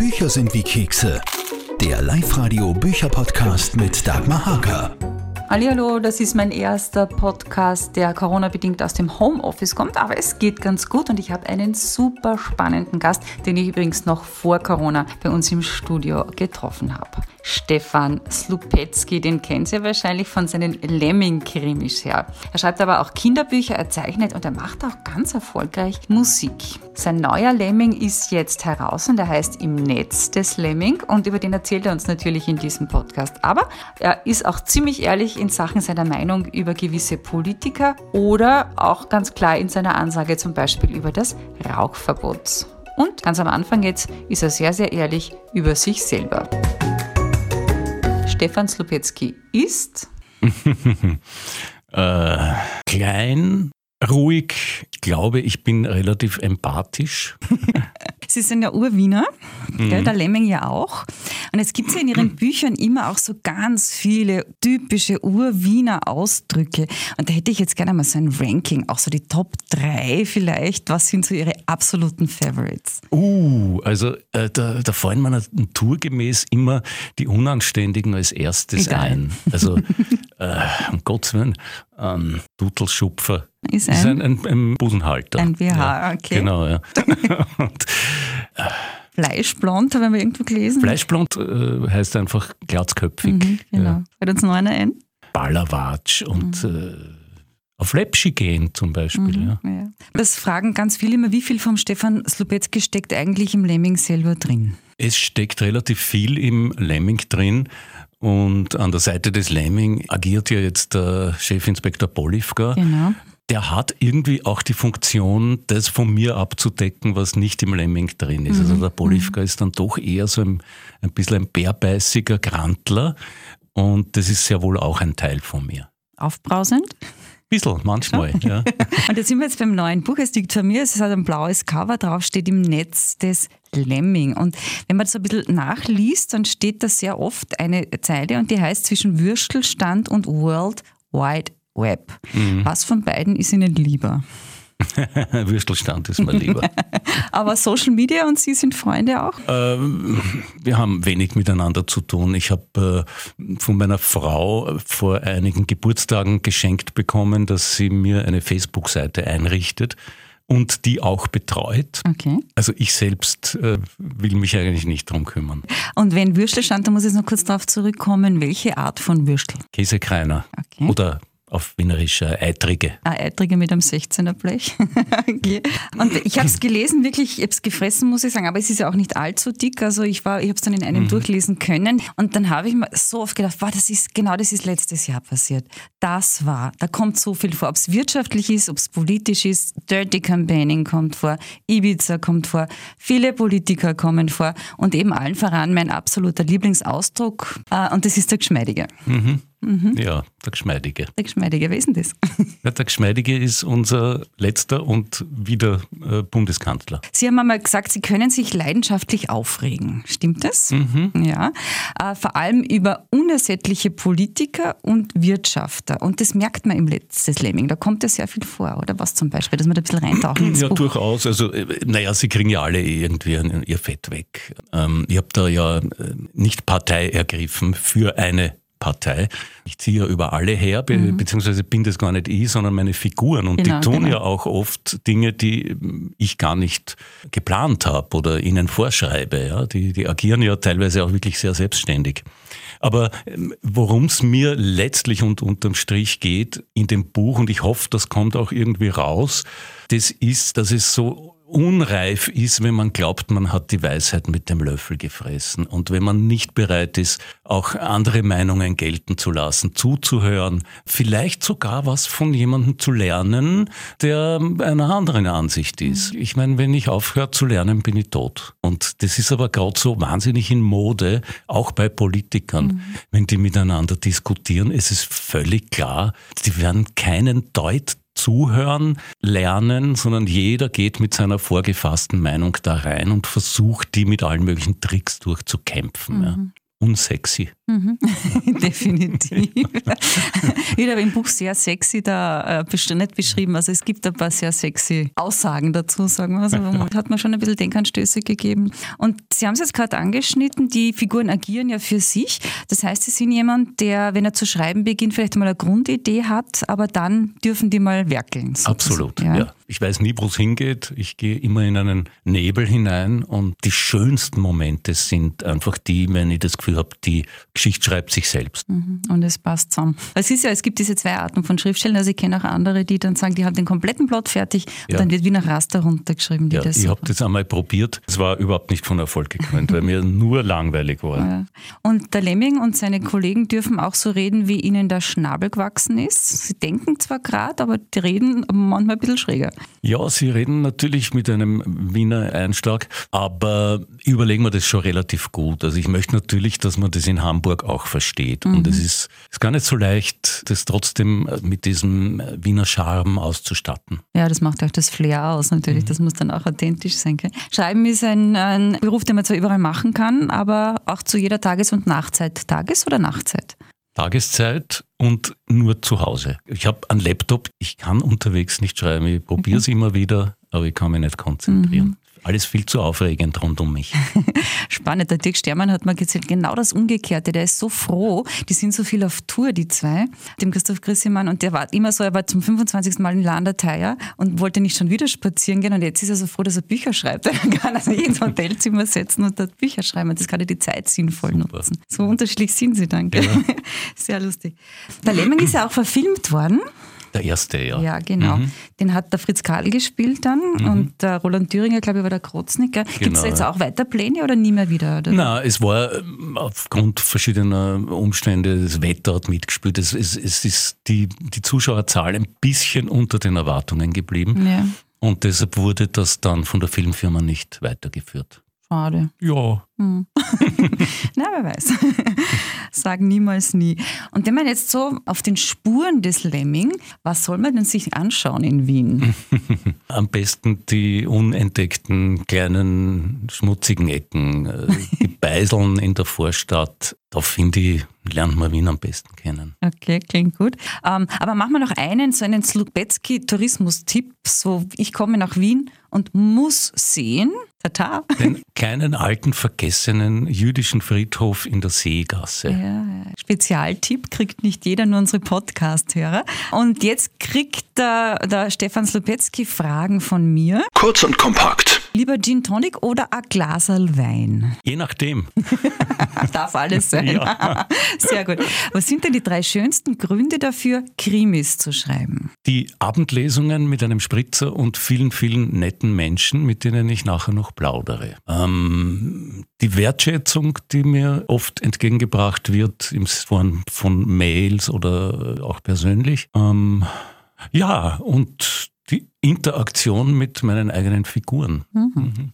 Bücher sind wie Kekse. Der Live-Radio Bücher-Podcast mit Dagmar Hager. Hallo, das ist mein erster Podcast, der Corona-bedingt aus dem Homeoffice kommt, aber es geht ganz gut und ich habe einen super spannenden Gast, den ich übrigens noch vor Corona bei uns im Studio getroffen habe. Stefan Slupetzky, den kennt ihr wahrscheinlich von seinen Lemming-Krimis her. Er schreibt aber auch Kinderbücher, er zeichnet und er macht auch ganz erfolgreich Musik. Sein neuer Lemming ist jetzt heraus und er heißt Im Netz des Lemming und über den erzählt er uns natürlich in diesem Podcast. Aber er ist auch ziemlich ehrlich in Sachen seiner Meinung über gewisse Politiker oder auch ganz klar in seiner Ansage zum Beispiel über das Rauchverbot. Und ganz am Anfang jetzt ist er sehr, sehr ehrlich über sich selber. Stefan Slupetzky ist? äh, klein, ruhig, ich glaube, ich bin relativ empathisch. Sie sind ja Urwiener, mhm. der Lemming ja auch. Und es gibt ja in Ihren Büchern immer auch so ganz viele typische Urwiener Ausdrücke. Und da hätte ich jetzt gerne mal so ein Ranking, auch so die Top 3 vielleicht. Was sind so Ihre absoluten Favorites? Uh, also äh, da, da fallen mir naturgemäß immer die Unanständigen als erstes Egal. ein. Also äh, um Gottes Willen, ähm, Dutelschupfer ist ein, ist ein, ein, ein Busenhalter. Ein BH, ja, okay. Genau, ja. Und, äh, Fleischblond, haben wir irgendwo gelesen? Fleischblond äh, heißt einfach glatzköpfig. Mhm, genau. Ja. Fällt uns noch einer ein? Ballerwatsch und mhm. äh, auf Lepschi gehen zum Beispiel. Mhm, ja. Ja. Das fragen ganz viele immer, wie viel vom Stefan Slubetzky steckt eigentlich im Lemming selber drin? Es steckt relativ viel im Lemming drin. Und an der Seite des Lemming agiert ja jetzt der Chefinspektor Polivka. Genau. Der hat irgendwie auch die Funktion, das von mir abzudecken, was nicht im Lemming drin ist. Also mhm. Also der Polivka mhm. ist dann doch eher so ein, ein bisschen ein bärbeißiger Grantler. Und das ist sehr wohl auch ein Teil von mir. Aufbrausend? Bisschen, manchmal, ja. Und jetzt sind wir jetzt beim neuen Buch. Es liegt vor mir, es hat ein blaues Cover drauf, steht im Netz des Lemming. Und wenn man das ein bisschen nachliest, dann steht da sehr oft eine Zeile und die heißt zwischen Würstelstand und World Wide Web. Mhm. Was von beiden ist Ihnen lieber? Würstelstand ist mir lieber. Aber Social Media und Sie sind Freunde auch? Ähm, wir haben wenig miteinander zu tun. Ich habe äh, von meiner Frau vor einigen Geburtstagen geschenkt bekommen, dass sie mir eine Facebook-Seite einrichtet und die auch betreut. Okay. Also ich selbst äh, will mich eigentlich nicht darum kümmern. Und wenn Würstel stand, da muss ich noch kurz darauf zurückkommen, welche Art von Würstel? Käsekreiner okay. oder auf Wienerisch äh, Eitrige. Ah, Eitrige mit einem 16er Blech. okay. Und ich habe es gelesen, wirklich, ich habe es gefressen, muss ich sagen, aber es ist ja auch nicht allzu dick. Also ich war, ich habe es dann in einem mhm. durchlesen können und dann habe ich mir so oft gedacht, wow, das ist genau das ist letztes Jahr passiert. Das war, da kommt so viel vor, ob es wirtschaftlich ist, ob es politisch ist, Dirty Campaigning kommt vor, Ibiza kommt vor, viele Politiker kommen vor und eben allen voran mein absoluter Lieblingsausdruck äh, und das ist der Geschmeidige. Mhm. Mhm. Ja, der Geschmeidige. Der Geschmeidige, wer ist denn das? Ja, der Geschmeidige ist unser letzter und wieder äh, Bundeskanzler. Sie haben einmal gesagt, Sie können sich leidenschaftlich aufregen. Stimmt das? Mhm. Ja. Äh, vor allem über unersättliche Politiker und Wirtschafter. Und das merkt man im letzten Lemming. Da kommt ja sehr viel vor, oder was zum Beispiel, dass man da ein bisschen reintauchen ins Ja, Buch. durchaus. Also, äh, naja, Sie kriegen ja alle irgendwie ihr Fett weg. Ähm, ich habe da ja äh, nicht Partei ergriffen für eine Partei. Ich ziehe ja über alle her, be mhm. beziehungsweise bin das gar nicht ich, sondern meine Figuren. Und genau, die tun genau. ja auch oft Dinge, die ich gar nicht geplant habe oder ihnen vorschreibe. Ja? Die, die agieren ja teilweise auch wirklich sehr selbstständig. Aber ähm, worum es mir letztlich und unterm Strich geht in dem Buch, und ich hoffe, das kommt auch irgendwie raus, das ist, dass es so unreif ist, wenn man glaubt, man hat die Weisheit mit dem Löffel gefressen und wenn man nicht bereit ist, auch andere Meinungen gelten zu lassen, zuzuhören, vielleicht sogar was von jemandem zu lernen, der einer anderen Ansicht ist. Mhm. Ich meine, wenn ich aufhöre zu lernen, bin ich tot. Und das ist aber gerade so wahnsinnig in Mode, auch bei Politikern, mhm. wenn die miteinander diskutieren. Es ist völlig klar, die werden keinen Deut Zuhören lernen, sondern jeder geht mit seiner vorgefassten Meinung da rein und versucht, die mit allen möglichen Tricks durchzukämpfen. Mhm. Unsexy. Mhm. Definitiv. ich habe im Buch sehr sexy da äh, nicht beschrieben. Also es gibt ein paar sehr sexy Aussagen dazu, sagen wir. Also hat mir schon ein bisschen Denkanstöße gegeben. Und Sie haben es jetzt gerade angeschnitten, die Figuren agieren ja für sich. Das heißt, Sie sind jemand, der, wenn er zu schreiben beginnt, vielleicht mal eine Grundidee hat, aber dann dürfen die mal werkeln. Sozusagen. Absolut, ja. ja. Ich weiß nie, wo es hingeht. Ich gehe immer in einen Nebel hinein und die schönsten Momente sind einfach die, wenn ich das Gefühl habe, die Geschichte schreibt sich selbst. Mhm. Und es passt zusammen. Es ist ja, es gibt diese zwei Arten von Schriftstellen. Also ich kenne auch andere, die dann sagen, die haben den kompletten Plot fertig und ja. dann wird wie nach Raster runtergeschrieben. ja, ich habe das einmal probiert. Es war überhaupt nicht von Erfolg gekrönt, weil mir nur langweilig war. Ja. Und der Lemming und seine Kollegen dürfen auch so reden, wie ihnen der Schnabel gewachsen ist. Sie denken zwar gerade, aber die reden manchmal ein bisschen schräger. Ja, Sie reden natürlich mit einem Wiener Einschlag, aber ich überlege mir das schon relativ gut. Also ich möchte natürlich, dass man das in Hamburg auch versteht. Mhm. Und es ist, ist gar nicht so leicht, das trotzdem mit diesem Wiener Charme auszustatten. Ja, das macht auch das Flair aus natürlich. Mhm. Das muss dann auch authentisch sein. Schreiben ist ein, ein Beruf, den man zwar überall machen kann, aber auch zu jeder Tages- und Nachtzeit. Tages- oder Nachtzeit? Tageszeit und nur zu Hause. Ich habe einen Laptop, ich kann unterwegs nicht schreiben, ich probiere es mhm. immer wieder, aber ich kann mich nicht konzentrieren. Mhm alles viel zu aufregend rund um mich. Spannend. Der Dirk Stermann hat mal gesagt, genau das Umgekehrte. Der ist so froh. Die sind so viel auf Tour, die zwei. Dem Christoph Grissemann. Und der war immer so, er war zum 25. Mal in Landerteier und wollte nicht schon wieder spazieren gehen. Und jetzt ist er so froh, dass er Bücher schreibt. Er kann also ins Hotelzimmer setzen und dort Bücher schreiben. Und das kann er die Zeit sinnvoll Super. nutzen. So unterschiedlich sind sie dann. Ja. Sehr lustig. Der Lemming ist ja auch verfilmt worden. Der erste, ja. Ja, genau. Mhm. Den hat der Fritz Karl gespielt dann mhm. und der Roland Thüringer, glaube ich, war der Krotznicker. Genau, Gibt es jetzt auch weiter Pläne oder nie mehr wieder? Oder? Nein, es war ähm, aufgrund verschiedener Umstände, das Wetter hat mitgespielt. Es, es, es ist die, die Zuschauerzahl ein bisschen unter den Erwartungen geblieben. Ja. Und deshalb wurde das dann von der Filmfirma nicht weitergeführt. Schade. Ja. Hm. Na, wer weiß. Sagen niemals nie. Und wenn man jetzt so auf den Spuren des Lemming, was soll man denn sich anschauen in Wien? Am besten die unentdeckten kleinen schmutzigen Ecken, die Beiseln in der Vorstadt. Da finde ich, lernt man Wien am besten kennen. Okay, klingt gut. Ähm, aber machen wir noch einen, so einen Slubetzky-Tourismus-Tipp. So, ich komme nach Wien und muss sehen, tata. Den kleinen alten vergessenen jüdischen Friedhof in der Seegasse. Ja, Spezialtipp kriegt nicht jeder, nur unsere Podcast-Hörer. Und jetzt kriegt der, der Stefan Slubetzky Fragen von mir. Kurz und kompakt. Lieber Gin Tonic oder ein Glaserl Wein? Je nachdem. Darf alles sein. Ja. Sehr gut. Was sind denn die drei schönsten Gründe dafür, Krimis zu schreiben? Die Abendlesungen mit einem Spritzer und vielen, vielen netten Menschen, mit denen ich nachher noch plaudere. Ähm, die Wertschätzung, die mir oft entgegengebracht wird, im Form von Mails oder auch persönlich. Ähm, ja, und die Interaktion mit meinen eigenen Figuren. Mhm. Mhm.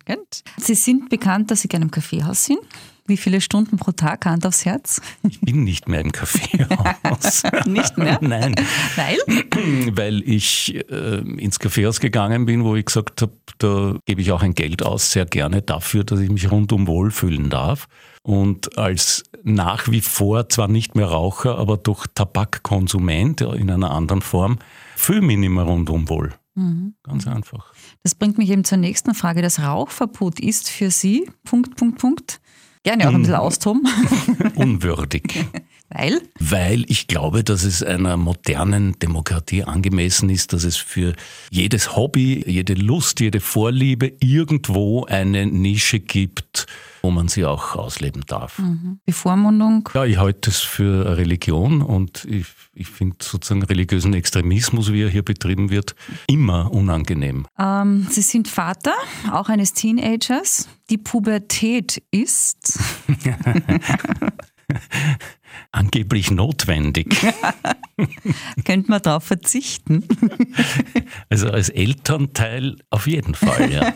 Sie sind bekannt, dass Sie gerne im Kaffeehaus sind. Wie viele Stunden pro Tag, Hand aufs Herz? Ich bin nicht mehr im Kaffeehaus. nicht mehr? Nein. Weil? Weil ich äh, ins Kaffeehaus gegangen bin, wo ich gesagt habe, da gebe ich auch ein Geld aus, sehr gerne dafür, dass ich mich rundum wohlfühlen darf. Und als nach wie vor zwar nicht mehr Raucher, aber doch Tabakkonsument in einer anderen Form, fühle mich nicht mehr rundum wohl. Mhm. Ganz einfach. Das bringt mich eben zur nächsten Frage. Das Rauchverbot ist für Sie, Punkt, Punkt, Punkt, gerne auch ein bisschen austoben. Unwürdig. Weil? Weil ich glaube, dass es einer modernen Demokratie angemessen ist, dass es für jedes Hobby, jede Lust, jede Vorliebe irgendwo eine Nische gibt, wo man sie auch ausleben darf. Mhm. Bevormundung? Ja, ich halte es für Religion und ich, ich finde sozusagen religiösen Extremismus, wie er hier betrieben wird, immer unangenehm. Ähm, sie sind Vater, auch eines Teenagers. Die Pubertät ist. angeblich notwendig. Könnte man darauf verzichten? also als Elternteil auf jeden Fall, ja.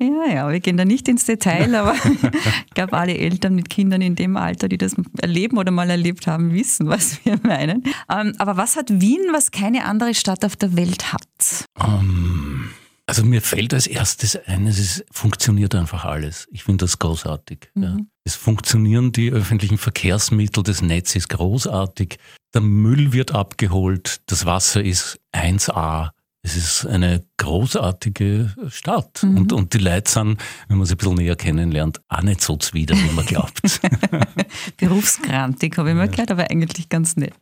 ja, ja, wir gehen da nicht ins Detail, aber ich glaube, alle Eltern mit Kindern in dem Alter, die das erleben oder mal erlebt haben, wissen, was wir meinen. Ähm, aber was hat Wien, was keine andere Stadt auf der Welt hat? Um, also mir fällt als erstes ein, es ist, funktioniert einfach alles. Ich finde das großartig. Mhm. Ja. Es funktionieren die öffentlichen Verkehrsmittel, das Netz ist großartig, der Müll wird abgeholt, das Wasser ist 1A. Es ist eine großartige Stadt. Mhm. Und, und die Leute sind, wenn man sie ein bisschen näher kennenlernt, auch nicht so zwider, wie man glaubt. Berufskrantig, habe ich mal gehört, aber eigentlich ganz nett.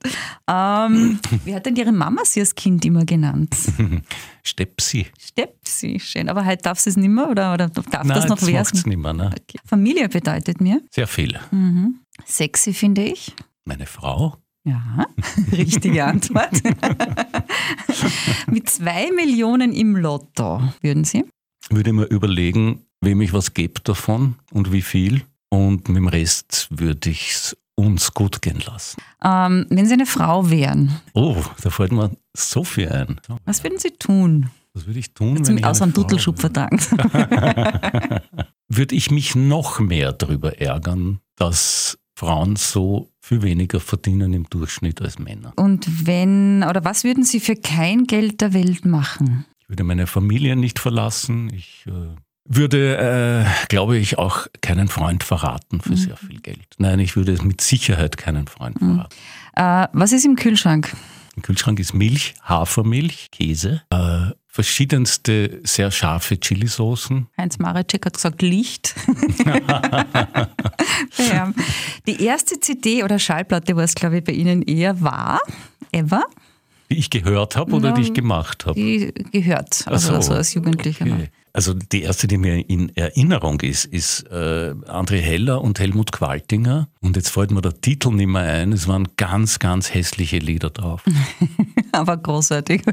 Ähm, wie hat denn Ihre Mama Sie als Kind immer genannt? Stepsi. Stepsi, schön. Aber heute darf sie es nicht mehr oder, oder darf Nein, das noch werden? es nicht mehr. Ne? Okay. Familie bedeutet mir? Sehr viel. Mhm. Sexy finde ich. Meine Frau. Ja, richtige Antwort. Mit zwei Millionen im Lotto, würden Sie? Würde mir überlegen, wem ich was gebe davon und wie viel. Und mit dem Rest würde ich es uns gut gehen lassen. Ähm, wenn Sie eine Frau wären. Oh, da fällt mir so viel ein. Was würden Sie tun? Was würde ich tun? Wenn außer einem Duttelschub verdanken. würde ich mich noch mehr darüber ärgern, dass Frauen so viel weniger verdienen im Durchschnitt als Männer. Und wenn, oder was würden Sie für kein Geld der Welt machen? Ich würde meine Familie nicht verlassen. Ich äh, würde, äh, glaube ich, auch keinen Freund verraten für mhm. sehr viel Geld. Nein, ich würde mit Sicherheit keinen Freund mhm. verraten. Äh, was ist im Kühlschrank? Im Kühlschrank ist Milch, Hafermilch, Käse, äh, verschiedenste sehr scharfe Chilisoßen. Heinz Mareczek hat gesagt Licht. ja. Die erste CD oder Schallplatte war es, glaube ich, bei Ihnen eher war, ever? Die ich gehört habe oder die ich gemacht habe? Die gehört, also, so, also als Jugendlicher. Okay. Also die erste, die mir in Erinnerung ist, ist äh, André Heller und Helmut Qualtinger. Und jetzt fällt mir der Titel nicht mehr ein. Es waren ganz, ganz hässliche Lieder drauf. Aber großartig.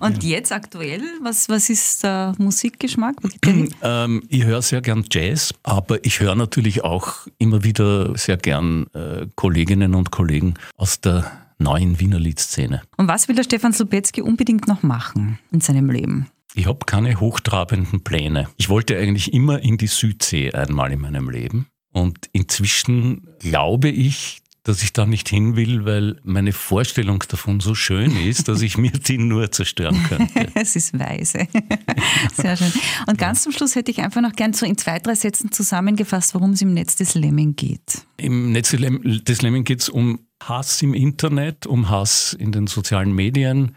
Und ja. jetzt aktuell, was, was ist der Musikgeschmack? ähm, ich höre sehr gern Jazz, aber ich höre natürlich auch immer wieder sehr gern äh, Kolleginnen und Kollegen aus der neuen Wiener Liedszene. Und was will der Stefan Slubetzky unbedingt noch machen in seinem Leben? Ich habe keine hochtrabenden Pläne. Ich wollte eigentlich immer in die Südsee einmal in meinem Leben. Und inzwischen glaube ich, dass ich da nicht hin will, weil meine Vorstellung davon so schön ist, dass ich mir die nur zerstören könnte. es ist weise. Sehr schön. Und ganz zum Schluss hätte ich einfach noch gern so in zwei, drei Sätzen zusammengefasst, worum es im Netz des Lemming geht. Im Netz des Lemming geht es um Hass im Internet, um Hass in den sozialen Medien,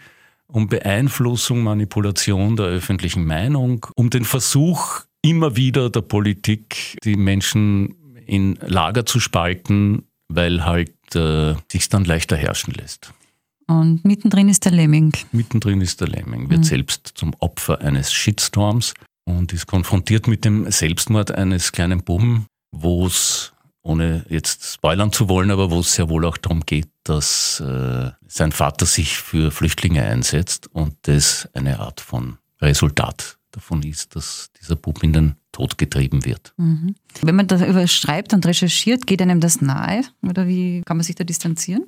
um Beeinflussung, Manipulation der öffentlichen Meinung, um den Versuch immer wieder der Politik, die Menschen in Lager zu spalten, weil halt äh, sich dann leichter herrschen lässt. Und mittendrin ist der Lemming. Mittendrin ist der Lemming, wird mhm. selbst zum Opfer eines Shitstorms und ist konfrontiert mit dem Selbstmord eines kleinen Buben, wo es ohne jetzt spoilern zu wollen, aber wo es sehr wohl auch darum geht, dass äh, sein Vater sich für Flüchtlinge einsetzt und das eine Art von Resultat davon ist, dass dieser Bub in den Tod getrieben wird. Mhm. Wenn man darüber schreibt und recherchiert, geht einem das nahe? Oder wie kann man sich da distanzieren?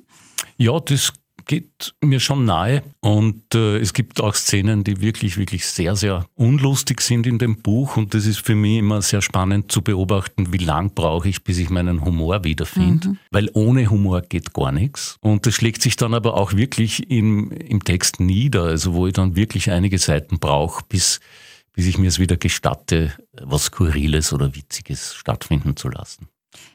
Ja, das geht mir schon nahe. Und äh, es gibt auch Szenen, die wirklich, wirklich sehr, sehr unlustig sind in dem Buch. Und das ist für mich immer sehr spannend zu beobachten, wie lang brauche ich, bis ich meinen Humor wiederfinde. Mhm. Weil ohne Humor geht gar nichts. Und das schlägt sich dann aber auch wirklich im, im Text nieder, also wo ich dann wirklich einige Seiten brauche, bis bis ich mir es wieder gestatte, was Skurriles oder Witziges stattfinden zu lassen.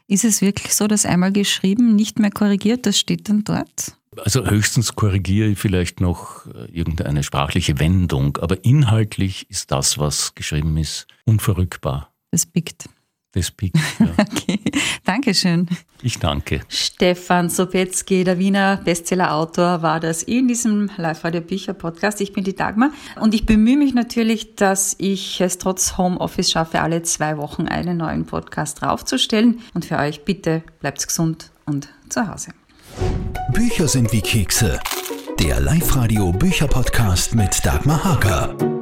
Ist es wirklich so, dass einmal geschrieben, nicht mehr korrigiert, das steht dann dort? Also höchstens korrigiere ich vielleicht noch äh, irgendeine sprachliche Wendung, aber inhaltlich ist das, was geschrieben ist, unverrückbar. Das biegt. Das biegt, ja. okay, Dankeschön. Ich danke. Stefan Sobetzky, der Wiener Bestsellerautor, war das in diesem Live-Radio-Bücher-Podcast. Ich bin die Dagmar und ich bemühe mich natürlich, dass ich es trotz Homeoffice schaffe, alle zwei Wochen einen neuen Podcast draufzustellen. Und für euch bitte bleibt gesund und zu Hause. Bücher sind wie Kekse. Der Live-Radio Bücher-Podcast mit Dagmar Hager.